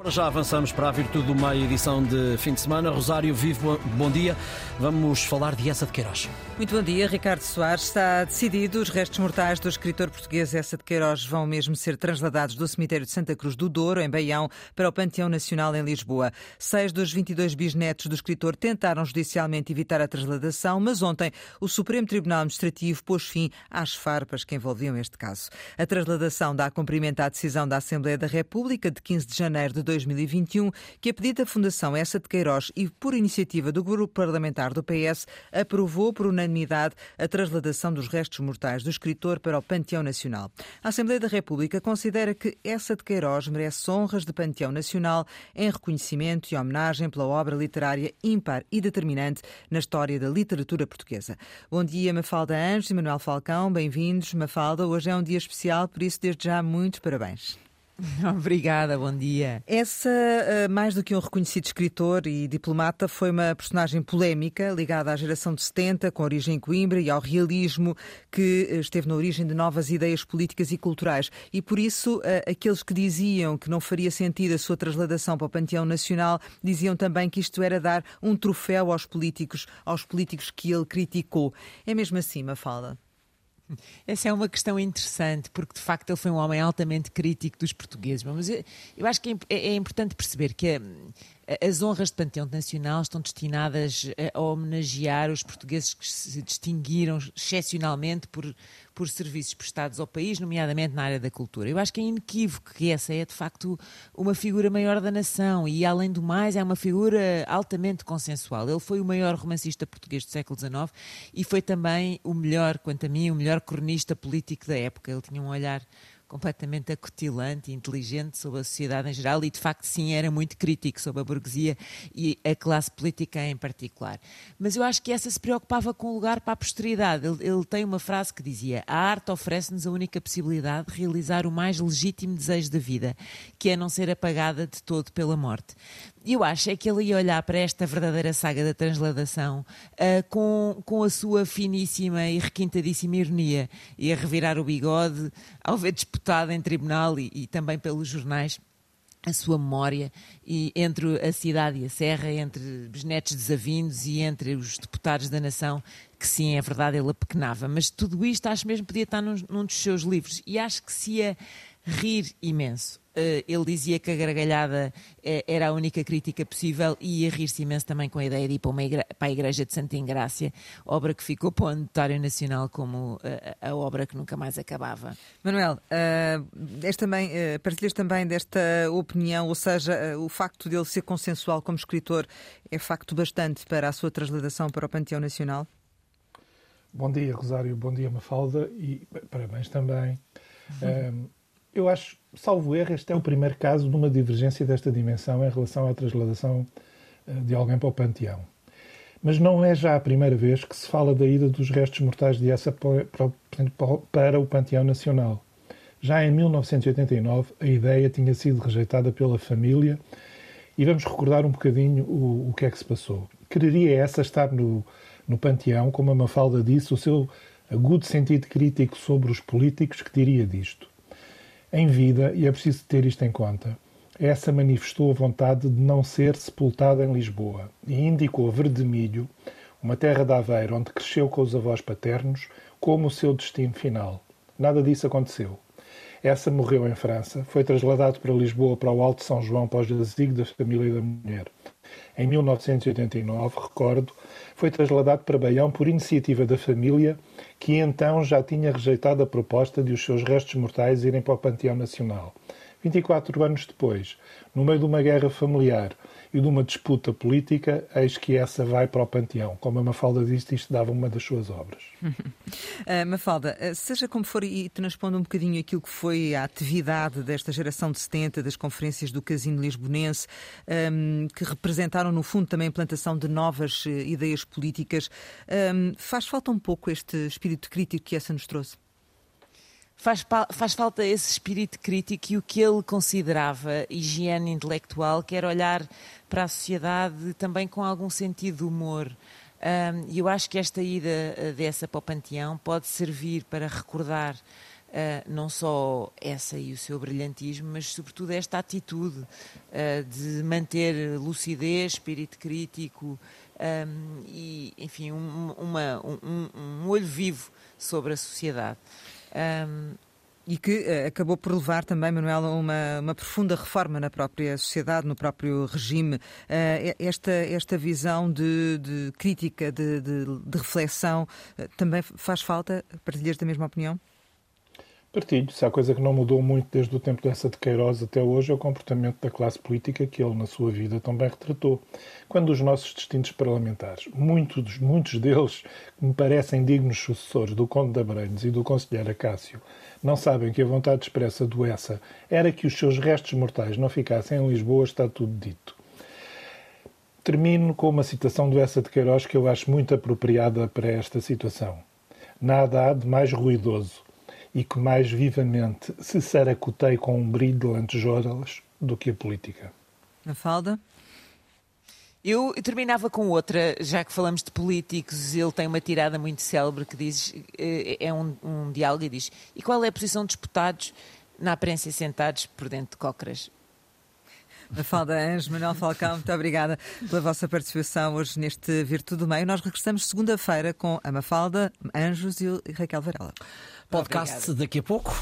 Para já avançamos para a Virtude do Meio, edição de fim de semana. Rosário Vivo, bom dia. Vamos falar de Essa de Queiroz. Muito bom dia, Ricardo Soares. Está decidido. Os restos mortais do escritor português Essa de Queiroz vão mesmo ser transladados do cemitério de Santa Cruz do Douro, em Baião, para o Panteão Nacional em Lisboa. Seis dos 22 bisnetos do escritor tentaram judicialmente evitar a transladação, mas ontem o Supremo Tribunal Administrativo pôs fim às farpas que envolviam este caso. A transladação dá cumprimento à decisão da Assembleia da República de 15 de janeiro de 2021, que a pedido da Fundação Essa de Queiroz e por iniciativa do grupo parlamentar do PS, aprovou por unanimidade a transladação dos restos mortais do escritor para o Panteão Nacional. A Assembleia da República considera que Essa de Queiroz merece honras de Panteão Nacional em reconhecimento e homenagem pela obra literária ímpar e determinante na história da literatura portuguesa. Bom dia, Mafalda Anjos e Manuel Falcão, bem-vindos. Mafalda, hoje é um dia especial, por isso, desde já, muitos parabéns. Obrigada, bom dia. Essa, eh, mais do que um reconhecido escritor e diplomata, foi uma personagem polémica ligada à geração de 70, com origem em Coimbra, e ao realismo que eh, esteve na origem de novas ideias políticas e culturais. E por isso, eh, aqueles que diziam que não faria sentido a sua transladação para o Panteão Nacional diziam também que isto era dar um troféu aos políticos, aos políticos que ele criticou. É mesmo assim, Mafalda? Essa é uma questão interessante, porque de facto ele foi um homem altamente crítico dos portugueses. Mas eu, eu acho que é, é importante perceber que as honras de Panteão Nacional estão destinadas a homenagear os portugueses que se distinguiram excepcionalmente por, por serviços prestados ao país, nomeadamente na área da cultura. Eu acho que é inequívoco que essa é, de facto, uma figura maior da nação e, além do mais, é uma figura altamente consensual. Ele foi o maior romancista português do século XIX e foi também o melhor, quanto a mim, o melhor cronista político da época. Ele tinha um olhar completamente acutilante inteligente sobre a sociedade em geral e, de facto, sim, era muito crítico sobre a burguesia e a classe política em particular. Mas eu acho que essa se preocupava com o lugar para a posteridade. Ele, ele tem uma frase que dizia: A arte oferece-nos a única possibilidade de realizar o mais legítimo desejo da vida, que é não ser apagada de todo pela morte eu acho é que ele ia olhar para esta verdadeira saga da transladação uh, com, com a sua finíssima e requintadíssima ironia. Ia revirar o bigode ao ver disputado em tribunal e, e também pelos jornais a sua memória e entre a cidade e a serra, entre bisnetos desavindos e entre os deputados da nação, que sim, é verdade, ele apequenava. Mas tudo isto acho mesmo podia estar num, num dos seus livros e acho que se ia rir imenso. Eh, ele dizia que a gargalhada eh, era a única crítica possível e ia rir-se imenso também com a ideia de ir para, igre... para a Igreja de Santa Ingrácia, obra que ficou para o Notário Nacional como a, eh, a obra que nunca mais acabava. Manuel, uh, também, uh, partilhas também desta opinião, ou seja, uh, o facto de ele ser consensual como escritor é facto bastante para a sua transladação para o Panteão Nacional? Bom dia, Rosário, bom dia, Mafalda, e parabéns também. Uhum. Eu acho, salvo erro, este é o primeiro caso de uma divergência desta dimensão em relação à transladação eh, de alguém para o panteão. Mas não é já a primeira vez que se fala da ida dos restos mortais de Essa para o Panteão Nacional. Já em 1989, a ideia tinha sido rejeitada pela família e vamos recordar um bocadinho o, o que é que se passou. Quereria essa estar no, no Panteão, como a Mafalda disse, o seu agudo sentido crítico sobre os políticos que diria disto. Em vida, e é preciso ter isto em conta, essa manifestou a vontade de não ser sepultada em Lisboa e indicou Verdemilho, uma terra de Aveiro onde cresceu com os avós paternos, como o seu destino final. Nada disso aconteceu. Essa morreu em França, foi trasladado para Lisboa para o Alto São João para o jazigo da família da mulher. Em 1989, recordo, foi trasladado para Baião por iniciativa da família, que então já tinha rejeitado a proposta de os seus restos mortais irem para o Panteão Nacional. 24 anos depois, no meio de uma guerra familiar e de uma disputa política, eis que essa vai para o panteão. Como a Mafalda disse, isto dava uma das suas obras. uh, Mafalda, eh, seja como for, e transpondo um bocadinho aquilo que foi a atividade desta geração de 70, das conferências do Casino Lisbonense, um, ehm, que representaram, no fundo, também a implantação de novas uh, ideias políticas, um, ehm, faz falta um pouco este espírito crítico que essa nos trouxe? Faz, faz falta esse espírito crítico e o que ele considerava higiene intelectual, que era olhar para a sociedade também com algum sentido de humor. E um, eu acho que esta ida eh, dessa para o Panteão pode servir para recordar Uh, não só essa e o seu brilhantismo, mas sobretudo esta atitude uh, de manter lucidez, espírito crítico um, e, enfim, um, uma, um, um, olho vivo sobre a sociedade. E que uh, acabou por levar também, Manuela, a uma, uma, profunda reforma na própria sociedade, no próprio regime. Uh, esta, esta visão de, de crítica, de, de, de reflexão, uh, também faz falta? Partilhas da mesma opinião? Partilho. Se há coisa que não mudou muito desde o tempo dessa de Queiroz até hoje é o comportamento da classe política que ele, na sua vida, também retratou. Quando os nossos distintos parlamentares, muitos, muitos deles que me parecem dignos sucessores do Conde de Abrantes e do Conselheiro Acácio, não sabem que a vontade expressa do Essa era que os seus restos mortais não ficassem em Lisboa, está tudo dito. Termino com uma citação do Essa de Queiroz que eu acho muito apropriada para esta situação. Nada há de mais ruidoso e que mais vivamente se saracotei com um brilho de lantejoulas do que a política. A falda? Eu terminava com outra, já que falamos de políticos, ele tem uma tirada muito célebre que diz, eh, é um, um diálogo e diz, e qual é a posição dos deputados na aparência sentados por dentro de cócoras? Mafalda Anjo, Manuel Falcão, muito obrigada pela vossa participação hoje neste Virtude do Meio. Nós regressamos segunda-feira com a Mafalda, Anjos e Raquel Varela. Podcast daqui a pouco.